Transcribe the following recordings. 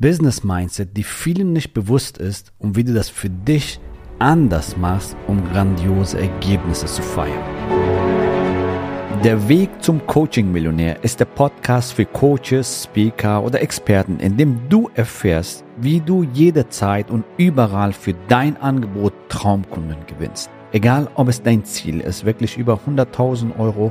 Business Mindset, die vielen nicht bewusst ist und wie du das für dich anders machst, um grandiose Ergebnisse zu feiern. Der Weg zum Coaching-Millionär ist der Podcast für Coaches, Speaker oder Experten, in dem du erfährst, wie du jederzeit und überall für dein Angebot Traumkunden gewinnst. Egal, ob es dein Ziel ist, wirklich über 100.000 Euro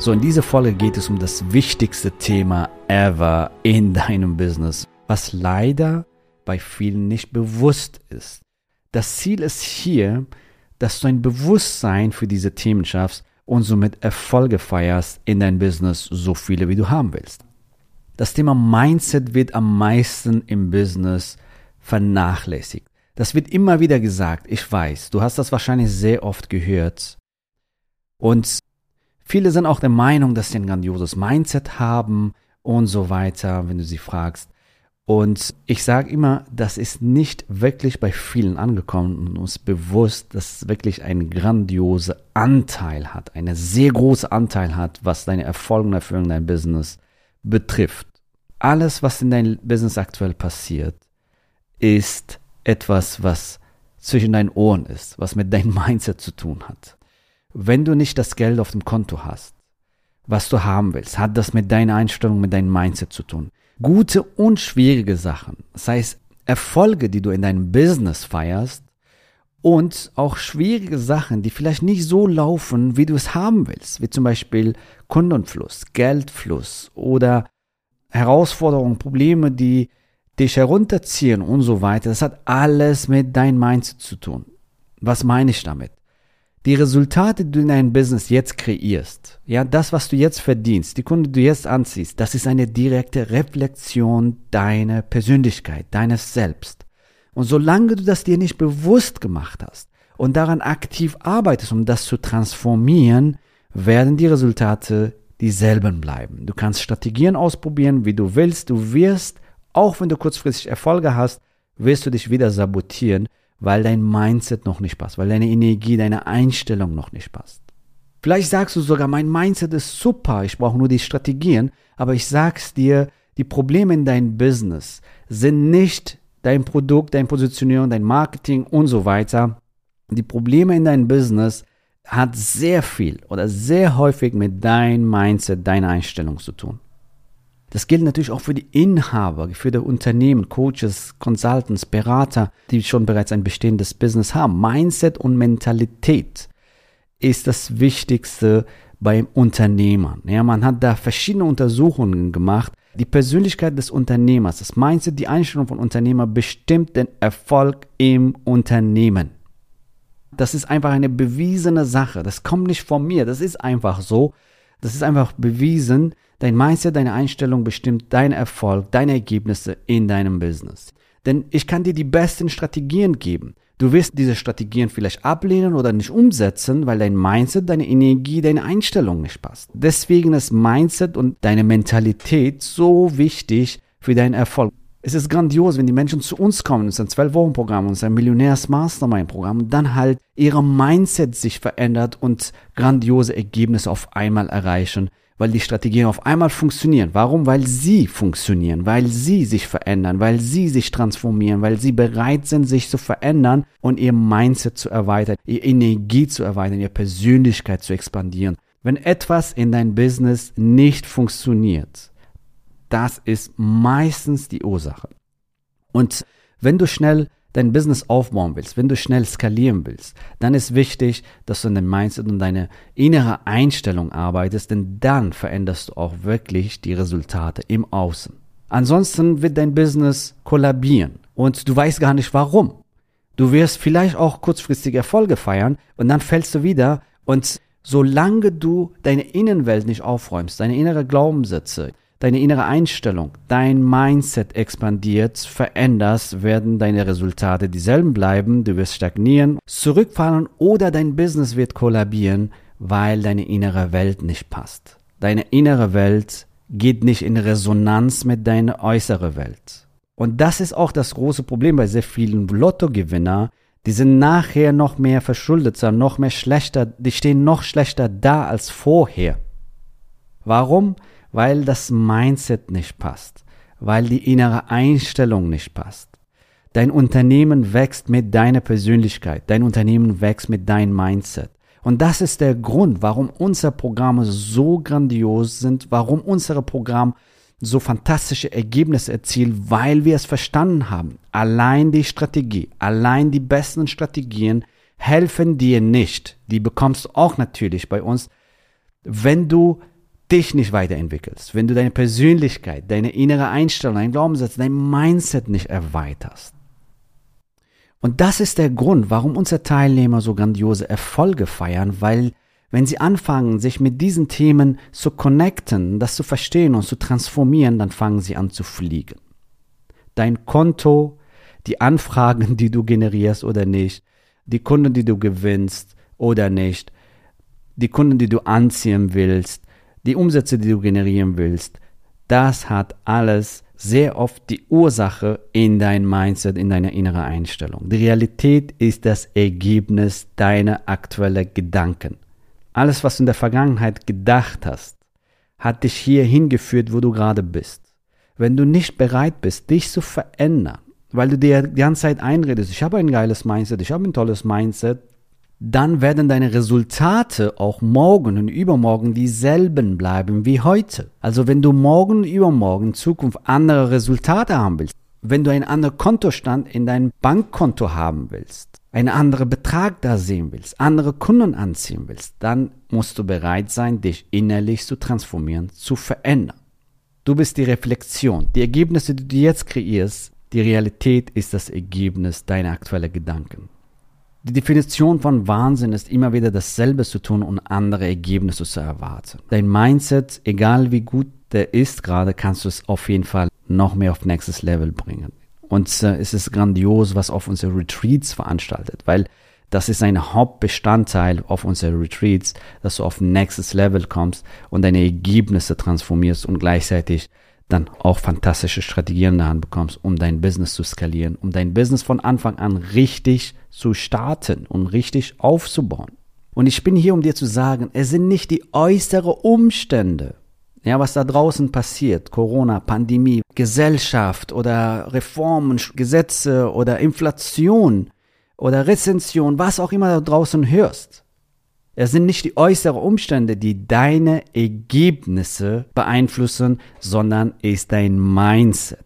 So, in dieser Folge geht es um das wichtigste Thema ever in deinem Business, was leider bei vielen nicht bewusst ist. Das Ziel ist hier, dass du ein Bewusstsein für diese Themen schaffst und somit Erfolge feierst in dein Business, so viele wie du haben willst. Das Thema Mindset wird am meisten im Business vernachlässigt. Das wird immer wieder gesagt, ich weiß, du hast das wahrscheinlich sehr oft gehört. Und Viele sind auch der Meinung, dass sie ein grandioses Mindset haben und so weiter, wenn du sie fragst. Und ich sage immer, das ist nicht wirklich bei vielen angekommen und uns bewusst, dass es wirklich einen grandiosen Anteil hat, einen sehr großen Anteil hat, was deine Erfolge und Erfüllung in deinem Business betrifft. Alles, was in deinem Business aktuell passiert, ist etwas, was zwischen deinen Ohren ist, was mit deinem Mindset zu tun hat wenn du nicht das Geld auf dem Konto hast, was du haben willst, hat das mit deiner Einstellung, mit deinem Mindset zu tun. Gute und schwierige Sachen, das heißt Erfolge, die du in deinem Business feierst und auch schwierige Sachen, die vielleicht nicht so laufen, wie du es haben willst, wie zum Beispiel Kundenfluss, Geldfluss oder Herausforderungen, Probleme, die dich herunterziehen und so weiter. Das hat alles mit deinem Mindset zu tun. Was meine ich damit? Die Resultate, die du in deinem Business jetzt kreierst, ja, das, was du jetzt verdienst, die Kunden, die du jetzt anziehst, das ist eine direkte Reflexion deiner Persönlichkeit, deines Selbst. Und solange du das dir nicht bewusst gemacht hast und daran aktiv arbeitest, um das zu transformieren, werden die Resultate dieselben bleiben. Du kannst Strategien ausprobieren, wie du willst. Du wirst, auch wenn du kurzfristig Erfolge hast, wirst du dich wieder sabotieren, weil dein Mindset noch nicht passt, weil deine Energie, deine Einstellung noch nicht passt. Vielleicht sagst du sogar, mein Mindset ist super, ich brauche nur die Strategien, aber ich sag's dir, die Probleme in deinem Business sind nicht dein Produkt, dein Positionierung, dein Marketing und so weiter. Die Probleme in deinem Business hat sehr viel oder sehr häufig mit deinem Mindset, deiner Einstellung zu tun. Das gilt natürlich auch für die Inhaber, für die Unternehmen, Coaches, Consultants, Berater, die schon bereits ein bestehendes Business haben. Mindset und Mentalität ist das Wichtigste beim Unternehmer. Ja, man hat da verschiedene Untersuchungen gemacht. Die Persönlichkeit des Unternehmers, das Mindset, die Einstellung von Unternehmer bestimmt den Erfolg im Unternehmen. Das ist einfach eine bewiesene Sache. Das kommt nicht von mir. Das ist einfach so. Das ist einfach bewiesen. Dein Mindset, deine Einstellung bestimmt deinen Erfolg, deine Ergebnisse in deinem Business. Denn ich kann dir die besten Strategien geben. Du wirst diese Strategien vielleicht ablehnen oder nicht umsetzen, weil dein Mindset, deine Energie, deine Einstellung nicht passt. Deswegen ist Mindset und deine Mentalität so wichtig für deinen Erfolg. Es ist grandios, wenn die Menschen zu uns kommen, es ist ein 12-Wochen-Programm, es ist ein Millionärs-Mastermind-Programm dann halt ihre Mindset sich verändert und grandiose Ergebnisse auf einmal erreichen, weil die Strategien auf einmal funktionieren. Warum? Weil sie funktionieren, weil sie sich verändern, weil sie sich transformieren, weil sie bereit sind, sich zu verändern und ihr Mindset zu erweitern, ihre Energie zu erweitern, ihre Persönlichkeit zu expandieren. Wenn etwas in dein Business nicht funktioniert, das ist meistens die Ursache. Und wenn du schnell dein Business aufbauen willst, wenn du schnell skalieren willst, dann ist wichtig, dass du an deinem Mindset und deine innere Einstellung arbeitest, denn dann veränderst du auch wirklich die Resultate im Außen. Ansonsten wird dein Business kollabieren und du weißt gar nicht warum. Du wirst vielleicht auch kurzfristige Erfolge feiern und dann fällst du wieder und solange du deine Innenwelt nicht aufräumst, deine innere Glaubenssätze, deine innere Einstellung, dein Mindset expandiert, veränderst, werden deine Resultate dieselben bleiben, du wirst stagnieren, zurückfallen oder dein Business wird kollabieren, weil deine innere Welt nicht passt. Deine innere Welt geht nicht in Resonanz mit deiner äußeren Welt. Und das ist auch das große Problem bei sehr vielen Lottogewinner. Die sind nachher noch mehr verschuldet, noch mehr schlechter, die stehen noch schlechter da als vorher. Warum? Weil das Mindset nicht passt, weil die innere Einstellung nicht passt. Dein Unternehmen wächst mit deiner Persönlichkeit, dein Unternehmen wächst mit deinem Mindset. Und das ist der Grund, warum unsere Programme so grandios sind, warum unsere Programme so fantastische Ergebnisse erzielen, weil wir es verstanden haben. Allein die Strategie, allein die besten Strategien helfen dir nicht. Die bekommst du auch natürlich bei uns, wenn du dich nicht weiterentwickelst, wenn du deine Persönlichkeit, deine innere Einstellung, dein Glaubenssatz, dein Mindset nicht erweiterst. Und das ist der Grund, warum unsere Teilnehmer so grandiose Erfolge feiern, weil wenn sie anfangen, sich mit diesen Themen zu connecten, das zu verstehen und zu transformieren, dann fangen sie an zu fliegen. Dein Konto, die Anfragen, die du generierst oder nicht, die Kunden, die du gewinnst oder nicht, die Kunden, die du anziehen willst, die Umsätze, die du generieren willst, das hat alles sehr oft die Ursache in dein Mindset, in deiner inneren Einstellung. Die Realität ist das Ergebnis deiner aktuellen Gedanken. Alles, was du in der Vergangenheit gedacht hast, hat dich hier hingeführt, wo du gerade bist. Wenn du nicht bereit bist, dich zu verändern, weil du dir die ganze Zeit einredest, ich habe ein geiles Mindset, ich habe ein tolles Mindset, dann werden deine Resultate auch morgen und übermorgen dieselben bleiben wie heute. Also wenn du morgen und übermorgen in Zukunft andere Resultate haben willst, wenn du einen anderen Kontostand in deinem Bankkonto haben willst, einen anderen Betrag da sehen willst, andere Kunden anziehen willst, dann musst du bereit sein, dich innerlich zu transformieren, zu verändern. Du bist die Reflexion. Die Ergebnisse, die du jetzt kreierst, die Realität ist das Ergebnis deiner aktuellen Gedanken. Die Definition von Wahnsinn ist immer wieder dasselbe zu tun und andere Ergebnisse zu erwarten. Dein Mindset, egal wie gut der ist gerade, kannst du es auf jeden Fall noch mehr auf nächstes Level bringen. Und äh, es ist grandios, was auf unsere Retreats veranstaltet, weil das ist ein Hauptbestandteil auf unsere Retreats, dass du auf nächstes Level kommst und deine Ergebnisse transformierst und gleichzeitig dann auch fantastische Strategien in der Hand bekommst, um dein Business zu skalieren, um dein Business von Anfang an richtig zu starten und richtig aufzubauen. Und ich bin hier, um dir zu sagen, es sind nicht die äußeren Umstände, ja, was da draußen passiert, Corona, Pandemie, Gesellschaft oder Reformen, Gesetze oder Inflation oder Rezension, was auch immer da draußen hörst. Es sind nicht die äußeren Umstände, die deine Ergebnisse beeinflussen, sondern ist dein Mindset,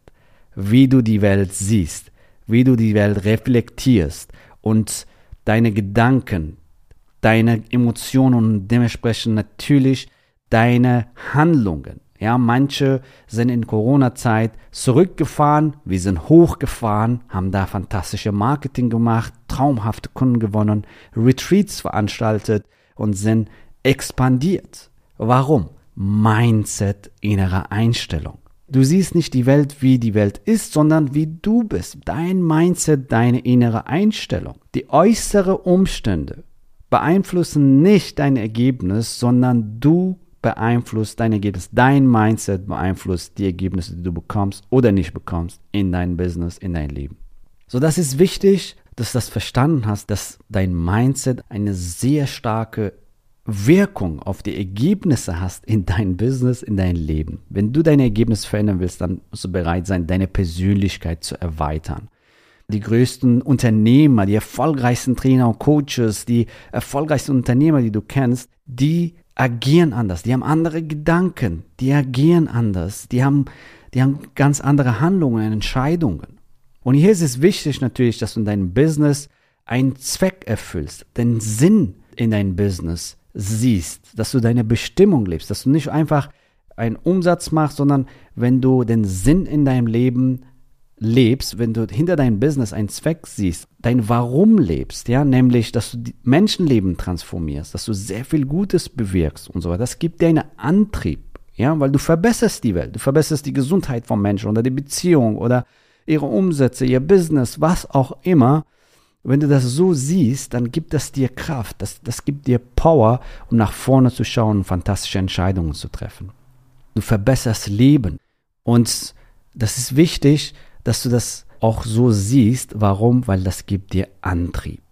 wie du die Welt siehst, wie du die Welt reflektierst und deine Gedanken, deine Emotionen und dementsprechend natürlich deine Handlungen. Ja, manche sind in Corona-Zeit zurückgefahren, wir sind hochgefahren, haben da fantastische Marketing gemacht, traumhafte Kunden gewonnen, Retreats veranstaltet, und sind expandiert. Warum? Mindset, innere Einstellung. Du siehst nicht die Welt, wie die Welt ist, sondern wie du bist. Dein Mindset, deine innere Einstellung. Die äußeren Umstände beeinflussen nicht dein Ergebnis, sondern du beeinflusst dein Ergebnis. Dein Mindset beeinflusst die Ergebnisse, die du bekommst oder nicht bekommst in dein Business, in dein Leben. So, das ist wichtig, dass du das verstanden hast, dass dein Mindset eine sehr starke Wirkung auf die Ergebnisse hast in dein Business, in dein Leben. Wenn du deine Ergebnisse verändern willst, dann musst du bereit sein, deine Persönlichkeit zu erweitern. Die größten Unternehmer, die erfolgreichsten Trainer und Coaches, die erfolgreichsten Unternehmer, die du kennst, die agieren anders, die haben andere Gedanken, die agieren anders, die haben, die haben ganz andere Handlungen, Entscheidungen. Und hier ist es wichtig natürlich, dass du in deinem Business einen Zweck erfüllst, den Sinn in deinem Business siehst, dass du deine Bestimmung lebst, dass du nicht einfach einen Umsatz machst, sondern wenn du den Sinn in deinem Leben lebst, wenn du hinter deinem Business einen Zweck siehst, dein Warum lebst, ja, nämlich, dass du Menschenleben transformierst, dass du sehr viel Gutes bewirkst und so weiter, das gibt dir einen Antrieb Ja, weil du verbesserst die Welt, du verbesserst die Gesundheit von Menschen oder die Beziehung oder ihre Umsätze, ihr Business, was auch immer. Wenn du das so siehst, dann gibt das dir Kraft, das, das gibt dir Power, um nach vorne zu schauen und fantastische Entscheidungen zu treffen. Du verbesserst Leben. Und das ist wichtig, dass du das auch so siehst. Warum? Weil das gibt dir Antrieb.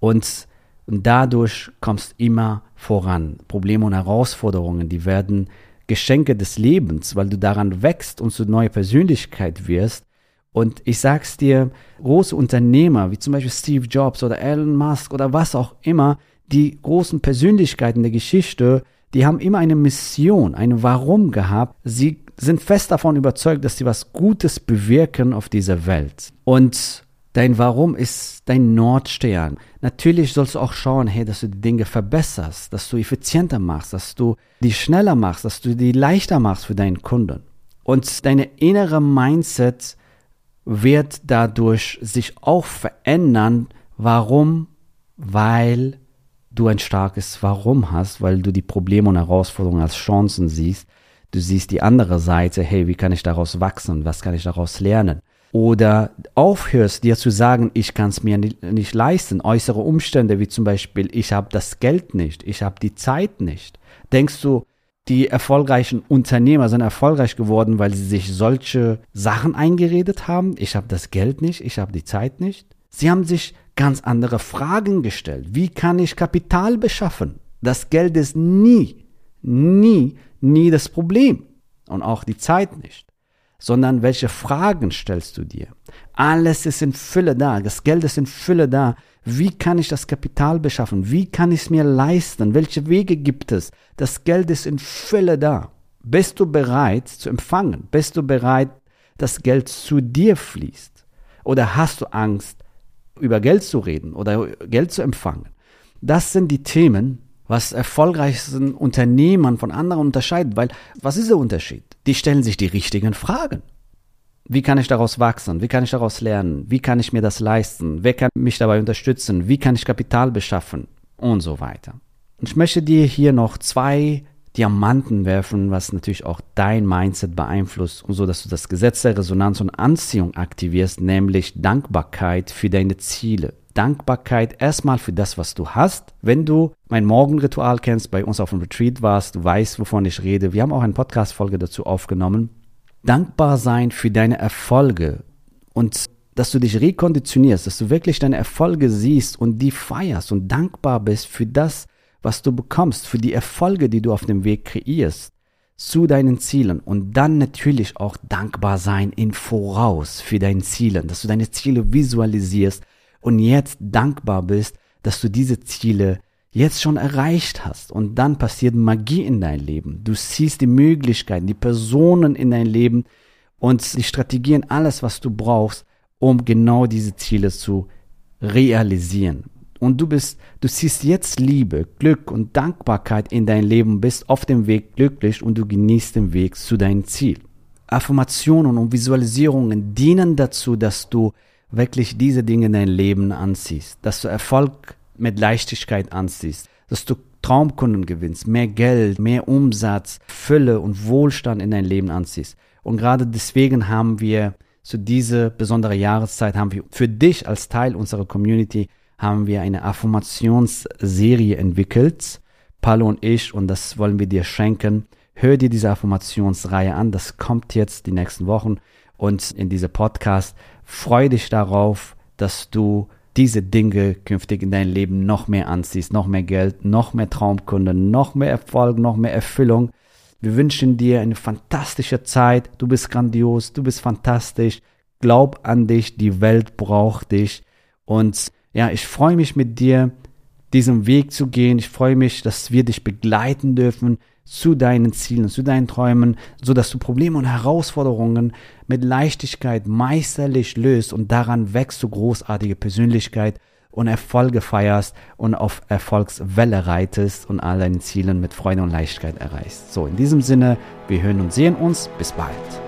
Und dadurch kommst immer voran. Probleme und Herausforderungen, die werden Geschenke des Lebens, weil du daran wächst und zu neuer Persönlichkeit wirst. Und ich sag's dir, große Unternehmer wie zum Beispiel Steve Jobs oder Elon Musk oder was auch immer, die großen Persönlichkeiten der Geschichte, die haben immer eine Mission, ein Warum gehabt. Sie sind fest davon überzeugt, dass sie was Gutes bewirken auf dieser Welt. Und dein Warum ist dein Nordstern. Natürlich sollst du auch schauen, hey, dass du die Dinge verbesserst, dass du effizienter machst, dass du die schneller machst, dass du die leichter machst für deinen Kunden. Und deine innere Mindset wird dadurch sich auch verändern. Warum? Weil du ein starkes Warum hast, weil du die Probleme und Herausforderungen als Chancen siehst. Du siehst die andere Seite, hey, wie kann ich daraus wachsen? Was kann ich daraus lernen? Oder aufhörst dir zu sagen, ich kann es mir nicht leisten, äußere Umstände wie zum Beispiel, ich habe das Geld nicht, ich habe die Zeit nicht. Denkst du, die erfolgreichen Unternehmer sind erfolgreich geworden, weil sie sich solche Sachen eingeredet haben. Ich habe das Geld nicht, ich habe die Zeit nicht. Sie haben sich ganz andere Fragen gestellt. Wie kann ich Kapital beschaffen? Das Geld ist nie, nie, nie das Problem. Und auch die Zeit nicht. Sondern welche Fragen stellst du dir? Alles ist in Fülle da. Das Geld ist in Fülle da. Wie kann ich das Kapital beschaffen? Wie kann ich es mir leisten? Welche Wege gibt es? Das Geld ist in Fülle da. Bist du bereit zu empfangen? Bist du bereit, dass Geld zu dir fließt? Oder hast du Angst, über Geld zu reden oder Geld zu empfangen? Das sind die Themen, was erfolgreichsten Unternehmern von anderen unterscheidet, weil was ist der Unterschied? Die stellen sich die richtigen Fragen. Wie kann ich daraus wachsen? Wie kann ich daraus lernen? Wie kann ich mir das leisten? Wer kann mich dabei unterstützen? Wie kann ich Kapital beschaffen? Und so weiter. Und ich möchte dir hier noch zwei Diamanten werfen, was natürlich auch dein Mindset beeinflusst und so, dass du das Gesetz der Resonanz und Anziehung aktivierst, nämlich Dankbarkeit für deine Ziele. Dankbarkeit erstmal für das, was du hast. Wenn du mein Morgenritual kennst, bei uns auf dem Retreat warst, du weißt, wovon ich rede. Wir haben auch eine Podcast-Folge dazu aufgenommen dankbar sein für deine Erfolge und dass du dich rekonditionierst, dass du wirklich deine Erfolge siehst und die feierst und dankbar bist für das, was du bekommst, für die Erfolge, die du auf dem Weg kreierst zu deinen Zielen und dann natürlich auch dankbar sein in Voraus für deine Ziele, dass du deine Ziele visualisierst und jetzt dankbar bist, dass du diese Ziele jetzt schon erreicht hast und dann passiert Magie in dein Leben. Du siehst die Möglichkeiten, die Personen in dein Leben und die Strategien, alles, was du brauchst, um genau diese Ziele zu realisieren. Und du bist, du siehst jetzt Liebe, Glück und Dankbarkeit in dein Leben, bist auf dem Weg glücklich und du genießt den Weg zu deinem Ziel. Affirmationen und Visualisierungen dienen dazu, dass du wirklich diese Dinge in dein Leben anziehst, dass du Erfolg mit Leichtigkeit anziehst, dass du Traumkunden gewinnst, mehr Geld, mehr Umsatz, Fülle und Wohlstand in dein Leben anziehst. Und gerade deswegen haben wir zu dieser besonderen Jahreszeit haben wir für dich als Teil unserer Community haben wir eine Affirmationsserie entwickelt, Paulo und ich, und das wollen wir dir schenken. Hör dir diese Affirmationsreihe an, das kommt jetzt die nächsten Wochen und in diese Podcast. Freu dich darauf, dass du diese Dinge künftig in dein Leben noch mehr anziehst, noch mehr Geld, noch mehr Traumkunden, noch mehr Erfolg, noch mehr Erfüllung. Wir wünschen dir eine fantastische Zeit. Du bist grandios, du bist fantastisch. Glaub an dich, die Welt braucht dich. Und ja, ich freue mich mit dir, diesen Weg zu gehen. Ich freue mich, dass wir dich begleiten dürfen zu deinen Zielen, zu deinen Träumen, so dass du Probleme und Herausforderungen mit Leichtigkeit meisterlich löst und daran wächst du großartige Persönlichkeit und Erfolge feierst und auf Erfolgswelle reitest und all deine Zielen mit Freude und Leichtigkeit erreichst. So, in diesem Sinne, wir hören und sehen uns. Bis bald.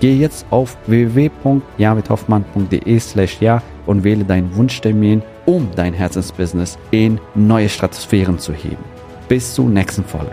Gehe jetzt auf www.javidhoffmann.de slash ja und wähle deinen Wunschtermin, um dein Herzensbusiness in neue Stratosphären zu heben. Bis zur nächsten Folge.